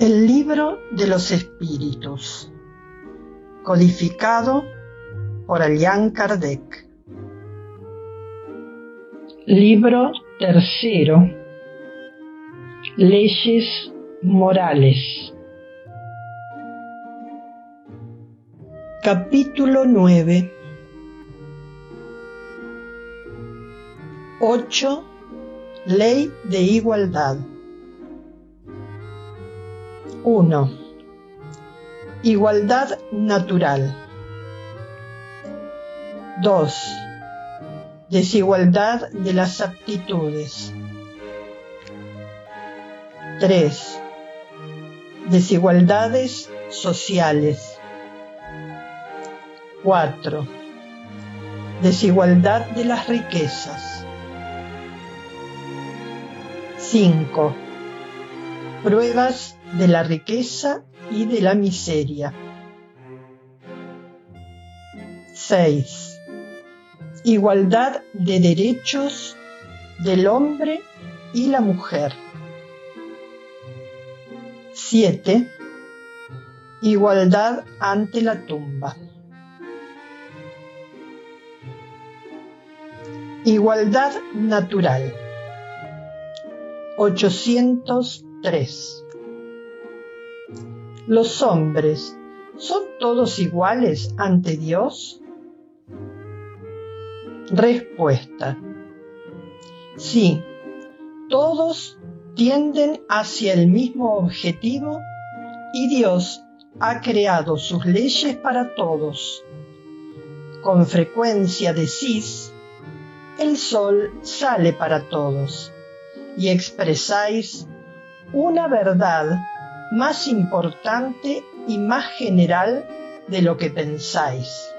El libro de los espíritus, codificado por Allan Kardec. Libro tercero. Leyes morales. Capítulo 9. 8. Ley de igualdad. 1. Igualdad natural. 2. Desigualdad de las aptitudes. 3. Desigualdades sociales. 4. Desigualdad de las riquezas. 5. Pruebas de la riqueza y de la miseria. 6. Igualdad de derechos del hombre y la mujer. 7. Igualdad ante la tumba. Igualdad natural. 803. ¿Los hombres son todos iguales ante Dios? Respuesta. Sí, todos tienden hacia el mismo objetivo y Dios ha creado sus leyes para todos. Con frecuencia decís, el sol sale para todos y expresáis una verdad más importante y más general de lo que pensáis.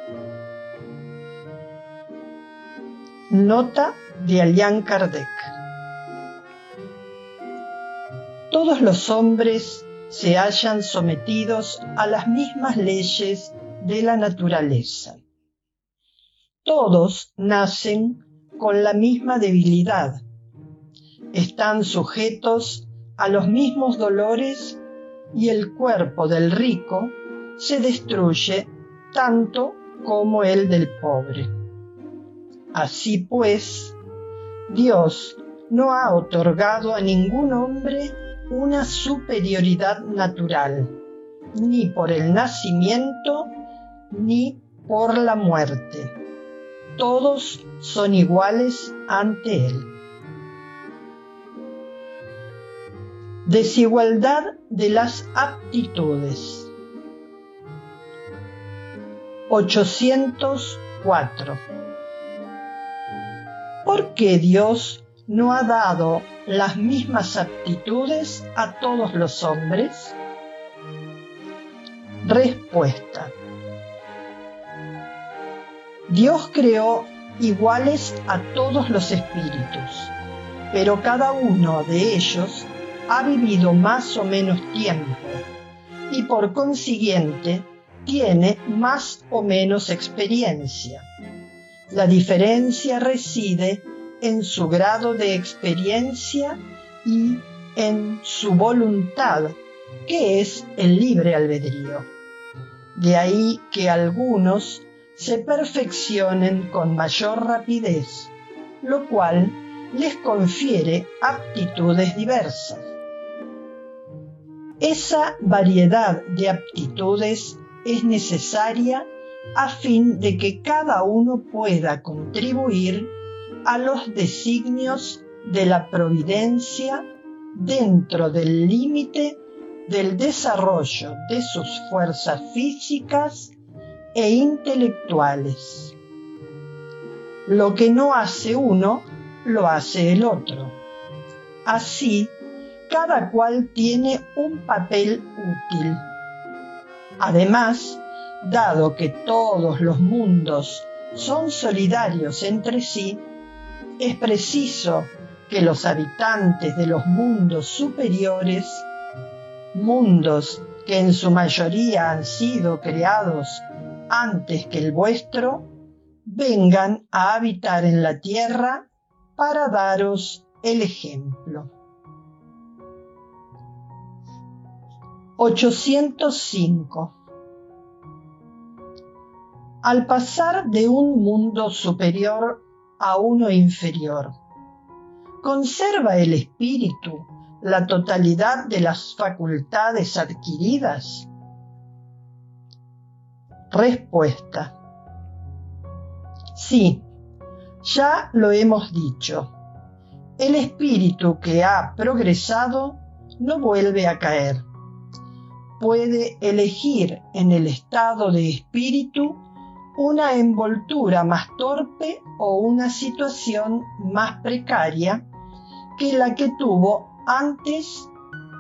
Nota de Allan Kardec. Todos los hombres se hallan sometidos a las mismas leyes de la naturaleza. Todos nacen con la misma debilidad. Están sujetos a los mismos dolores y el cuerpo del rico se destruye tanto como el del pobre. Así pues, Dios no ha otorgado a ningún hombre una superioridad natural, ni por el nacimiento, ni por la muerte. Todos son iguales ante Él. Desigualdad de las aptitudes. 804. ¿Por qué Dios no ha dado las mismas aptitudes a todos los hombres? Respuesta. Dios creó iguales a todos los espíritus, pero cada uno de ellos ha vivido más o menos tiempo y por consiguiente tiene más o menos experiencia. La diferencia reside en su grado de experiencia y en su voluntad, que es el libre albedrío. De ahí que algunos se perfeccionen con mayor rapidez, lo cual les confiere aptitudes diversas. Esa variedad de aptitudes es necesaria a fin de que cada uno pueda contribuir a los designios de la providencia dentro del límite del desarrollo de sus fuerzas físicas e intelectuales. Lo que no hace uno, lo hace el otro. Así, cada cual tiene un papel útil. Además, dado que todos los mundos son solidarios entre sí, es preciso que los habitantes de los mundos superiores, mundos que en su mayoría han sido creados antes que el vuestro, vengan a habitar en la tierra para daros el ejemplo. 805. Al pasar de un mundo superior a uno inferior, ¿conserva el espíritu la totalidad de las facultades adquiridas? Respuesta. Sí, ya lo hemos dicho. El espíritu que ha progresado no vuelve a caer puede elegir en el estado de espíritu una envoltura más torpe o una situación más precaria que la que tuvo antes,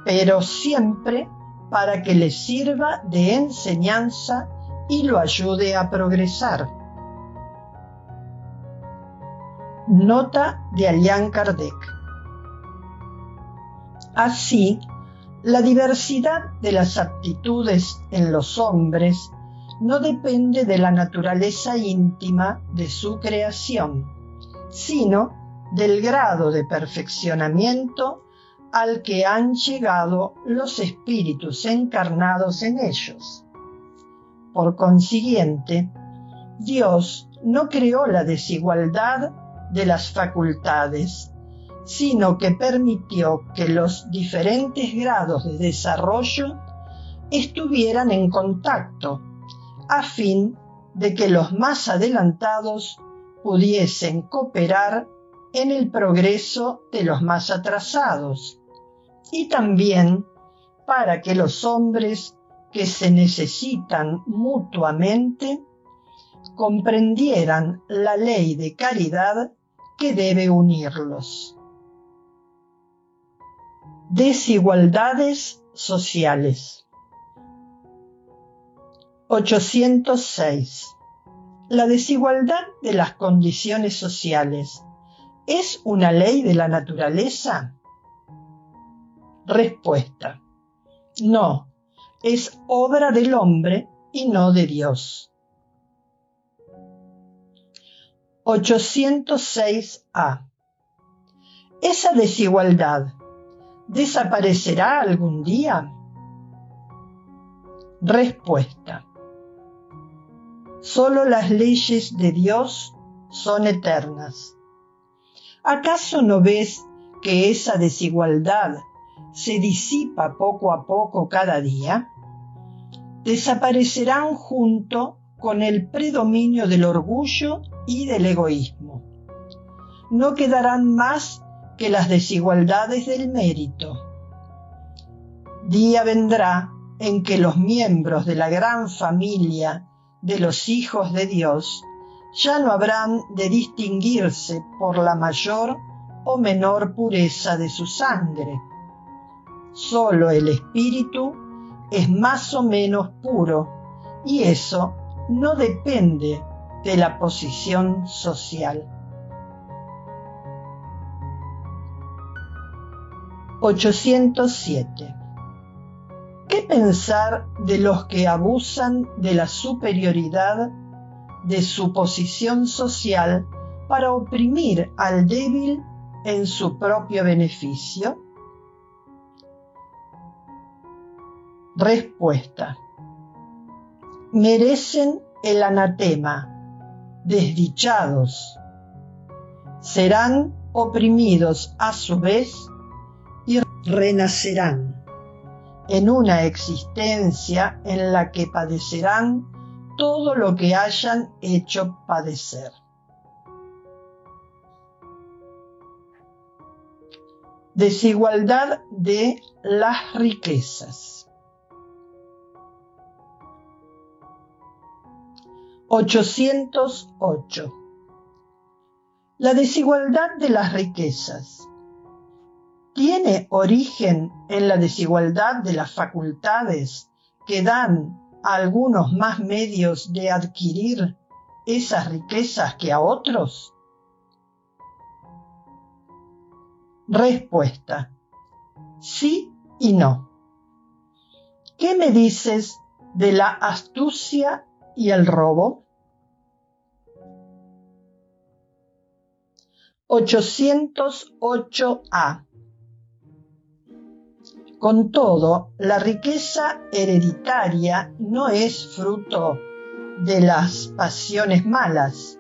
pero siempre para que le sirva de enseñanza y lo ayude a progresar. Nota de Allan Kardec. Así, la diversidad de las aptitudes en los hombres no depende de la naturaleza íntima de su creación, sino del grado de perfeccionamiento al que han llegado los espíritus encarnados en ellos. Por consiguiente, Dios no creó la desigualdad de las facultades, sino que permitió que los diferentes grados de desarrollo estuvieran en contacto, a fin de que los más adelantados pudiesen cooperar en el progreso de los más atrasados, y también para que los hombres que se necesitan mutuamente comprendieran la ley de caridad que debe unirlos. Desigualdades sociales. 806. La desigualdad de las condiciones sociales es una ley de la naturaleza. Respuesta. No, es obra del hombre y no de Dios. 806a. Esa desigualdad desaparecerá algún día? Respuesta. Solo las leyes de Dios son eternas. ¿Acaso no ves que esa desigualdad se disipa poco a poco cada día? Desaparecerán junto con el predominio del orgullo y del egoísmo. No quedarán más que las desigualdades del mérito. Día vendrá en que los miembros de la gran familia de los hijos de Dios ya no habrán de distinguirse por la mayor o menor pureza de su sangre. Solo el espíritu es más o menos puro y eso no depende de la posición social. 807. ¿Qué pensar de los que abusan de la superioridad de su posición social para oprimir al débil en su propio beneficio? Respuesta. Merecen el anatema, desdichados. Serán oprimidos a su vez renacerán en una existencia en la que padecerán todo lo que hayan hecho padecer. Desigualdad de las riquezas. 808. La desigualdad de las riquezas tiene origen en la desigualdad de las facultades que dan a algunos más medios de adquirir esas riquezas que a otros? Respuesta. Sí y no. ¿Qué me dices de la astucia y el robo? 808A Con todo, la riqueza hereditaria no es fruto de las pasiones malas.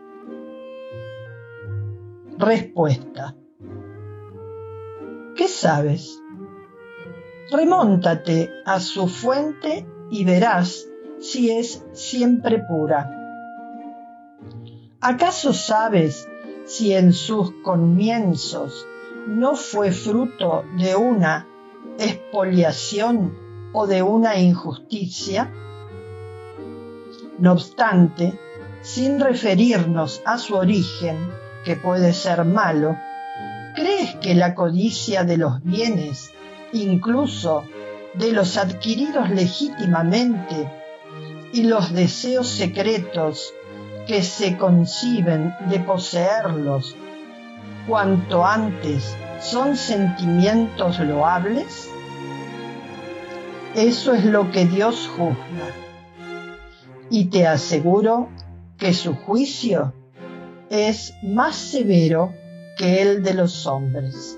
Respuesta. ¿Qué sabes? Remóntate a su fuente y verás si es siempre pura. ¿Acaso sabes si en sus comienzos no fue fruto de una expoliación o de una injusticia? No obstante, sin referirnos a su origen, que puede ser malo, ¿crees que la codicia de los bienes, incluso de los adquiridos legítimamente, y los deseos secretos que se conciben de poseerlos cuanto antes son sentimientos loables? Eso es lo que Dios juzga. Y te aseguro que su juicio es más severo que el de los hombres.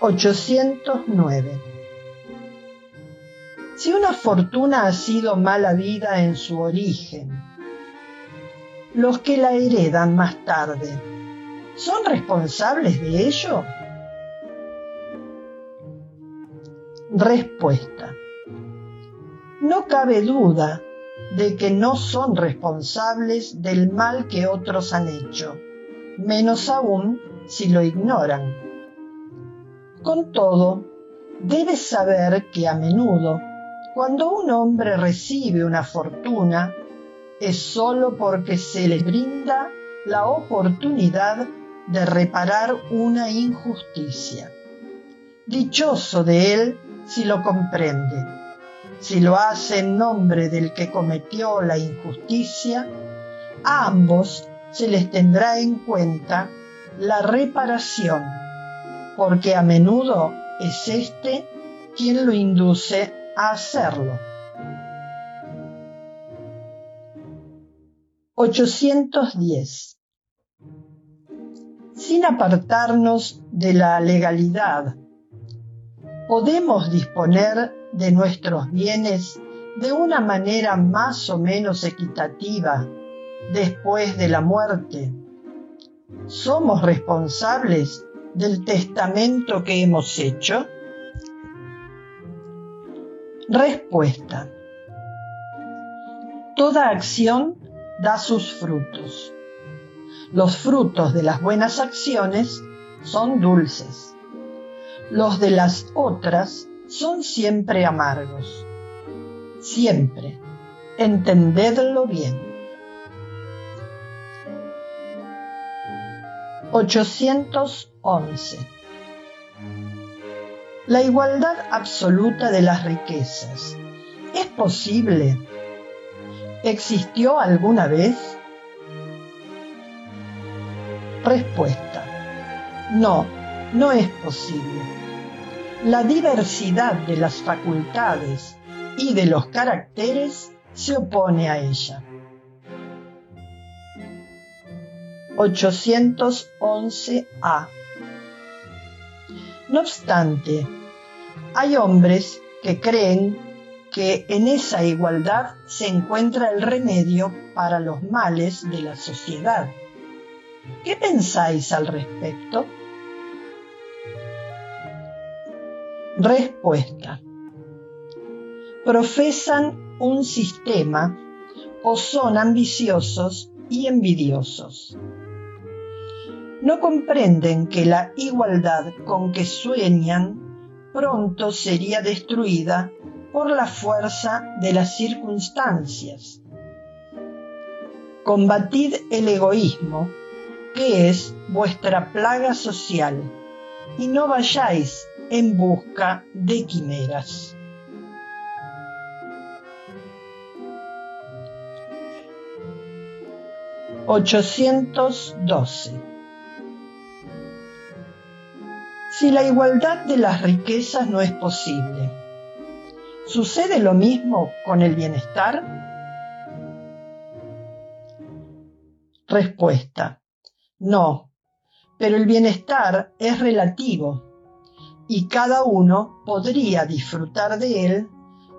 809. Si una fortuna ha sido mala vida en su origen, los que la heredan más tarde, ¿son responsables de ello? Respuesta. No cabe duda de que no son responsables del mal que otros han hecho, menos aún si lo ignoran. Con todo, debes saber que a menudo, cuando un hombre recibe una fortuna, es sólo porque se le brinda la oportunidad de reparar una injusticia. Dichoso de él si lo comprende. Si lo hace en nombre del que cometió la injusticia, a ambos se les tendrá en cuenta la reparación, porque a menudo es éste quien lo induce a hacerlo. 810. Sin apartarnos de la legalidad, podemos disponer de nuestros bienes de una manera más o menos equitativa después de la muerte. ¿Somos responsables del testamento que hemos hecho? Respuesta. Toda acción da sus frutos. Los frutos de las buenas acciones son dulces. Los de las otras son siempre amargos. Siempre. Entendedlo bien. 811. La igualdad absoluta de las riquezas. ¿Es posible ¿Existió alguna vez? Respuesta. No, no es posible. La diversidad de las facultades y de los caracteres se opone a ella. 811a. No obstante, hay hombres que creen que en esa igualdad se encuentra el remedio para los males de la sociedad. ¿Qué pensáis al respecto? Respuesta. Profesan un sistema o son ambiciosos y envidiosos. No comprenden que la igualdad con que sueñan pronto sería destruida por la fuerza de las circunstancias. Combatid el egoísmo, que es vuestra plaga social, y no vayáis en busca de quimeras. ...812... Si la igualdad de las riquezas no es posible, ¿Sucede lo mismo con el bienestar? Respuesta. No, Pero el bienestar es relativo y cada uno podría disfrutar de él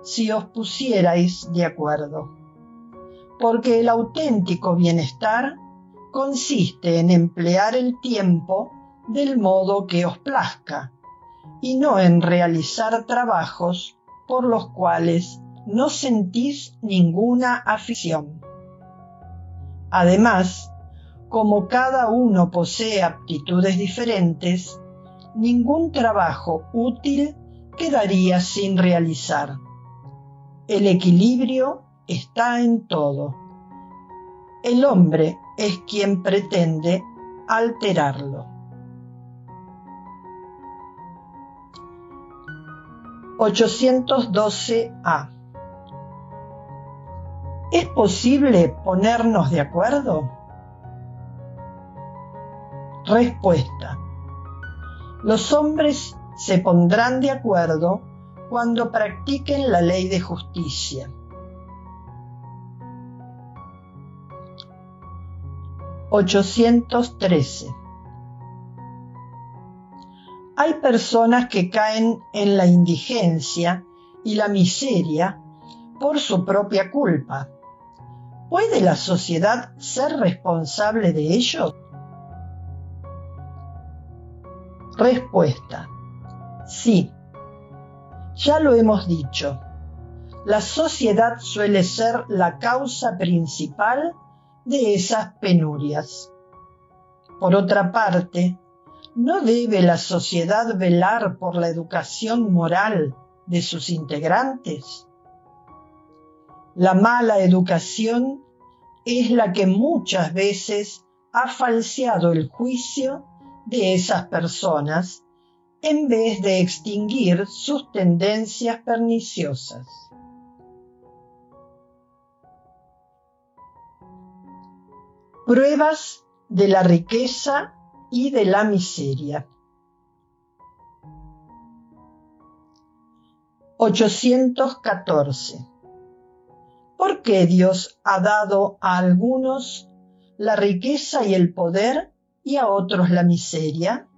si os pusierais de acuerdo. Porque el auténtico bienestar consiste en emplear el tiempo del modo que os plazca y no en realizar trabajos por los cuales no sentís ninguna afición. Además, como cada uno posee aptitudes diferentes, ningún trabajo útil quedaría sin realizar. El equilibrio está en todo. El hombre es quien pretende alterarlo. 812A ¿Es posible ponernos de acuerdo? Respuesta. Los hombres se pondrán de acuerdo cuando practiquen la ley de justicia. 813. Hay personas que caen en la indigencia y la miseria por su propia culpa. ¿Puede la sociedad ser responsable de ello? Respuesta. Sí. Ya lo hemos dicho. La sociedad suele ser la causa principal de esas penurias. Por otra parte, ¿no debe la sociedad velar por la educación moral de sus integrantes? La mala educación es la que muchas veces ha falseado el juicio de esas personas en vez de extinguir sus tendencias perniciosas. Pruebas de la riqueza y de la miseria. 814. ¿Por qué Dios ha dado a algunos la riqueza y el poder y a otros la miseria?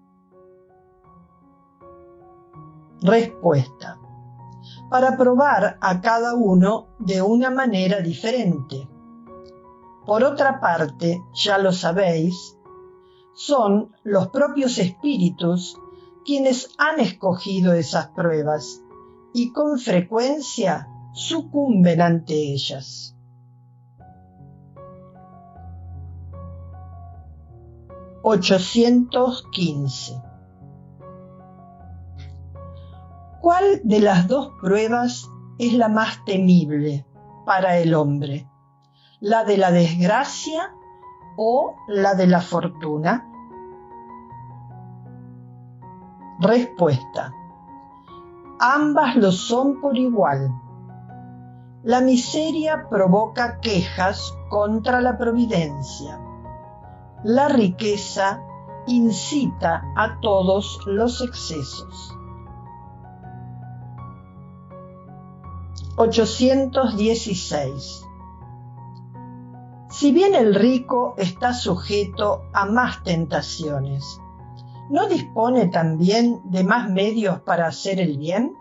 Respuesta. Para probar a cada uno de una manera diferente. Por otra parte, ya lo sabéis, son los propios espíritus quienes han escogido esas pruebas y con frecuencia sucumben ante ellas. 815. ¿Cuál de las dos pruebas es la más temible para el hombre? ¿La de la desgracia o la de la fortuna? Respuesta. Ambas lo son por igual. La miseria provoca quejas contra la providencia la riqueza incita a todos los excesos. 816. Si bien el rico está sujeto a más tentaciones, ¿no dispone también de más medios para hacer el bien?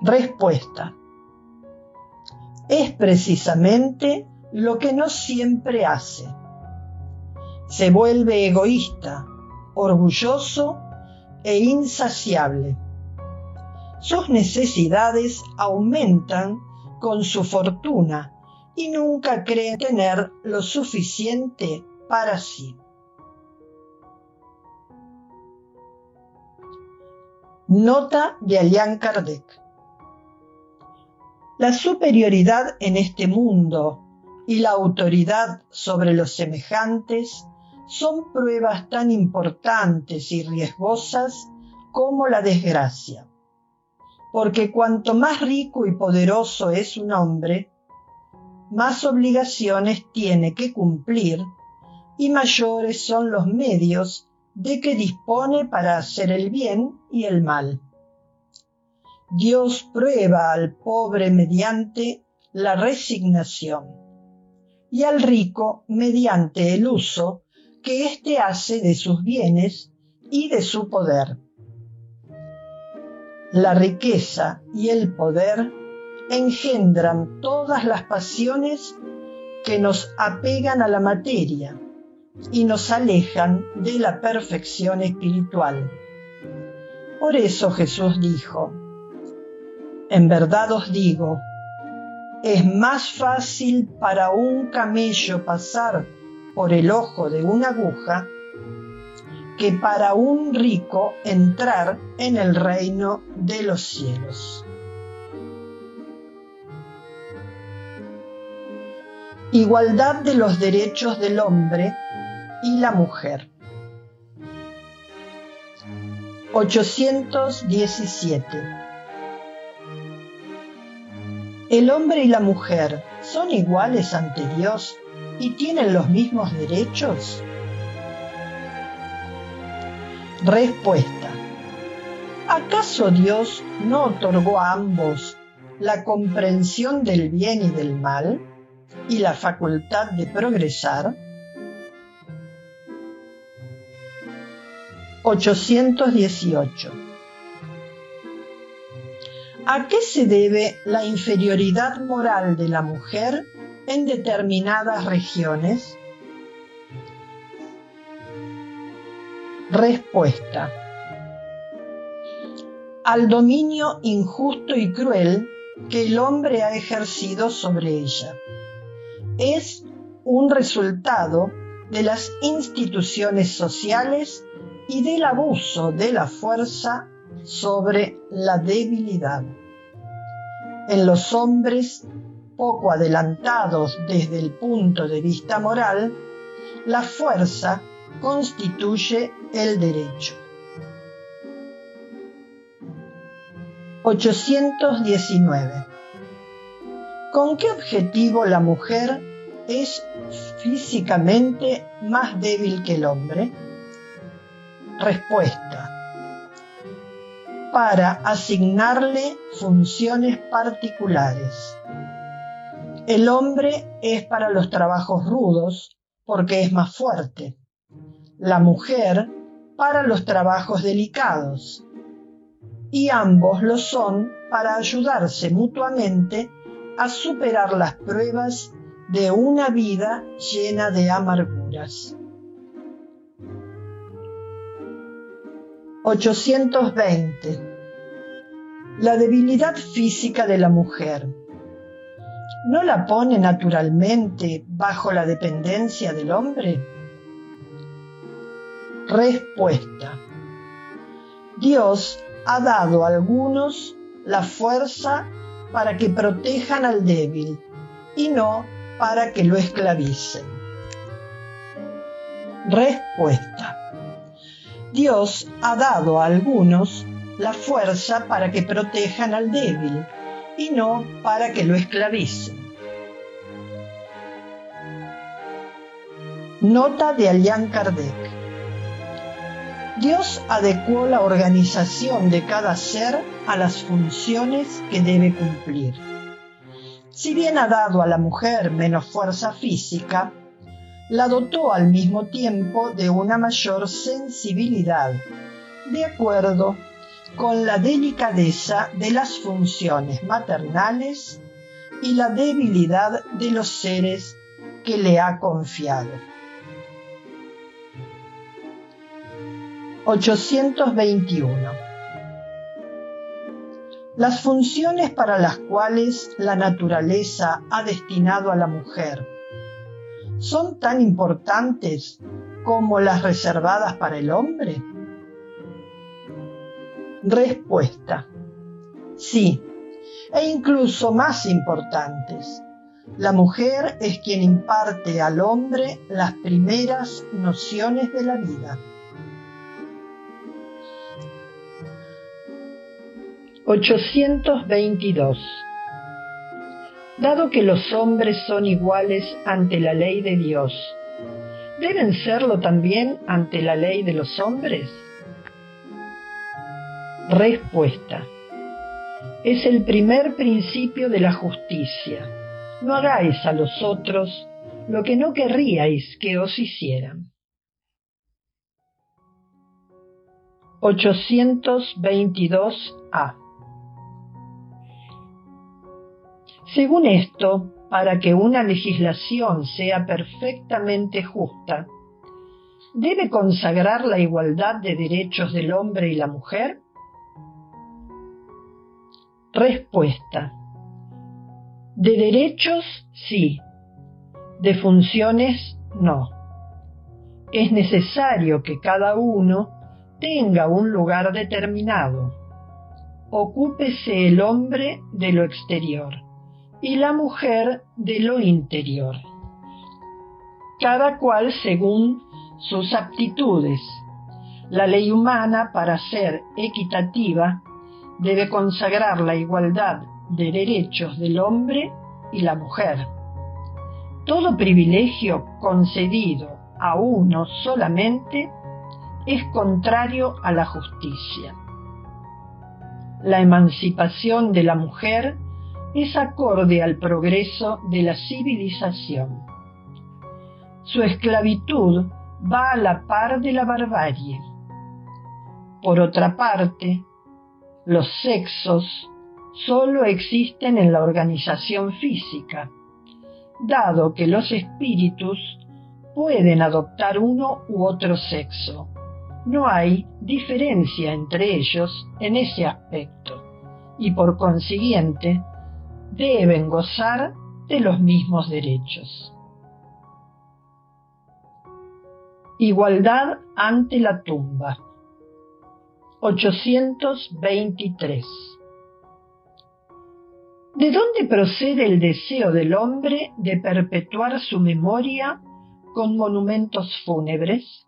Respuesta. Es precisamente lo que no siempre hace. Se vuelve egoísta, orgulloso e insaciable. Sus necesidades aumentan con su fortuna y nunca cree tener lo suficiente para sí. Nota de Allan Kardec. La superioridad en este mundo y la autoridad sobre los semejantes son pruebas tan importantes y riesgosas como la desgracia. Porque cuanto más rico y poderoso es un hombre, más obligaciones tiene que cumplir y mayores son los medios de que dispone para hacer el bien y el mal. Dios prueba al pobre mediante la resignación y al rico mediante el uso que éste hace de sus bienes y de su poder. La riqueza y el poder engendran todas las pasiones que nos apegan a la materia y nos alejan de la perfección espiritual. Por eso Jesús dijo, en verdad os digo, es más fácil para un camello pasar por el ojo de una aguja que para un rico entrar en el reino de los cielos. Igualdad de los derechos del hombre y la mujer. 817. ¿El hombre y la mujer son iguales ante Dios y tienen los mismos derechos? Respuesta. ¿Acaso Dios no otorgó a ambos la comprensión del bien y del mal y la facultad de progresar? 818. ¿A qué se debe la inferioridad moral de la mujer en determinadas regiones? Respuesta. Al dominio injusto y cruel que el hombre ha ejercido sobre ella. Es un resultado de las instituciones sociales y del abuso de la fuerza sobre la debilidad. En los hombres poco adelantados desde el punto de vista moral, la fuerza constituye el derecho. 819. ¿Con qué objetivo la mujer es físicamente más débil que el hombre? Respuesta. Para asignarle funciones particulares. El hombre es para los trabajos rudos porque es más fuerte la mujer para los trabajos delicados y ambos lo son para ayudarse mutuamente a superar las pruebas de una vida llena de amarguras. 820. La debilidad física de la mujer no la pone naturalmente bajo la dependencia del hombre? Respuesta. Dios ha dado a algunos la fuerza para que protejan al débil y no para que lo esclavicen. Respuesta. Dios ha dado a algunos la fuerza para que protejan al débil y no para que lo esclavicen. Nota de Allan Kardec. Dios adecuó la organización de cada ser a las funciones que debe cumplir. Si bien ha dado a la mujer menos fuerza física, la dotó al mismo tiempo de una mayor sensibilidad, de acuerdo con la delicadeza de las funciones maternales y la debilidad de los seres que le ha confiado. 821. Las funciones para las cuales la naturaleza ha destinado a la mujer son tan importantes como las reservadas para el hombre? Respuesta. Sí, e incluso más importantes. La mujer es quien imparte al hombre las primeras nociones de la vida. 822. Dado que los hombres son iguales ante la ley de Dios, ¿deben serlo también ante la ley de los hombres? Respuesta. Es el primer principio de la justicia. No hagáis a los otros lo que no querríais que os hicieran. 822a Según esto, para que una legislación sea perfectamente justa, ¿debe consagrar la igualdad de derechos del hombre y la mujer? Respuesta. De derechos, sí. De funciones, no. Es necesario que cada uno tenga un lugar determinado. Ocúpese el hombre de lo exterior y la mujer de lo interior, cada cual según sus aptitudes. La ley humana, para ser equitativa, debe consagrar la igualdad de derechos del hombre y la mujer. Todo privilegio concedido a uno solamente es contrario a la justicia. La emancipación de la mujer es acorde al progreso de la civilización. Su esclavitud va a la par de la barbarie. Por otra parte, los sexos solo existen en la organización física, dado que los espíritus pueden adoptar uno u otro sexo. No hay diferencia entre ellos en ese aspecto y por consiguiente deben gozar de los mismos derechos. Igualdad ante la tumba. 823. ¿De dónde procede el deseo del hombre de perpetuar su memoria con monumentos fúnebres?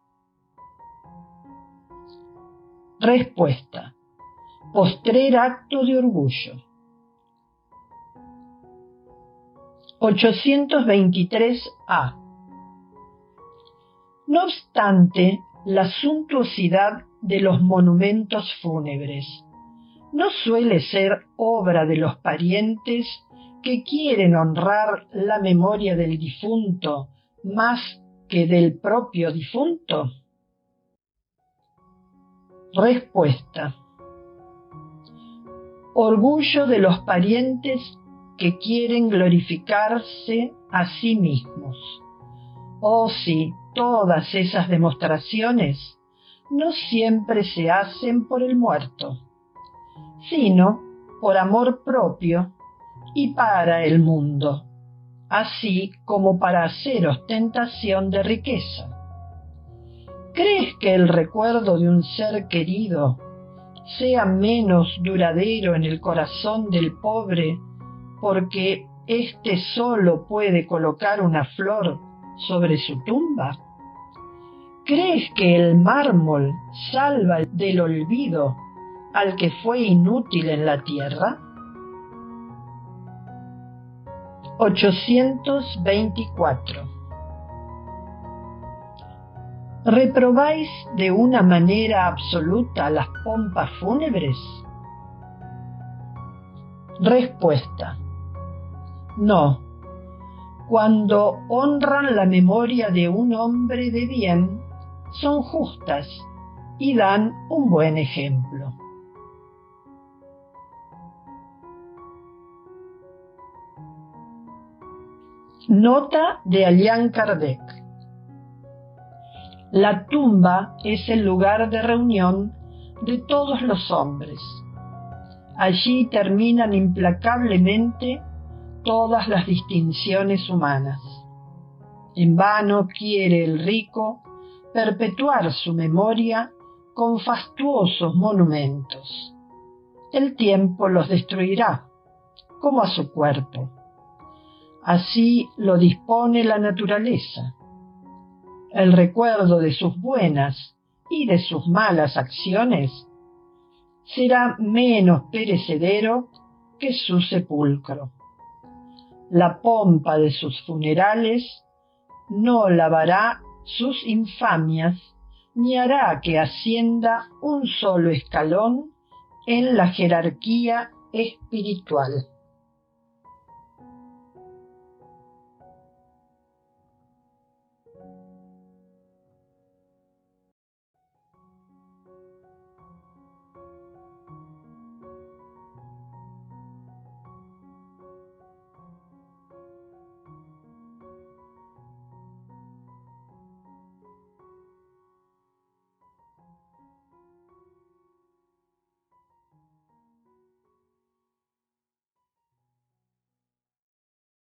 Respuesta. Postrer acto de orgullo. 823a. No obstante, la suntuosidad de los monumentos fúnebres no suele ser obra de los parientes que quieren honrar la memoria del difunto más que del propio difunto? Respuesta. Orgullo de los parientes que quieren glorificarse a sí mismos. Oh sí, todas esas demostraciones no siempre se hacen por el muerto, sino por amor propio y para el mundo, así como para hacer ostentación de riqueza. ¿Crees que el recuerdo de un ser querido sea menos duradero en el corazón del pobre porque éste solo puede colocar una flor sobre su tumba? ¿Crees que el mármol salva del olvido al que fue inútil en la tierra? 824. ¿Reprobáis de una manera absoluta las pompas fúnebres? Respuesta. No. Cuando honran la memoria de un hombre de bien, son justas y dan un buen ejemplo. Nota de Allan Kardec. La tumba es el lugar de reunión de todos los hombres. Allí terminan implacablemente todas las distinciones humanas. En vano quiere el rico perpetuar su memoria con fastuosos monumentos. El tiempo los destruirá, como a su cuerpo. Así lo dispone la naturaleza. El recuerdo de sus buenas y de sus malas acciones será menos perecedero que su sepulcro la pompa de sus funerales no lavará sus infamias ni hará que ascienda un solo escalón en la jerarquía espiritual.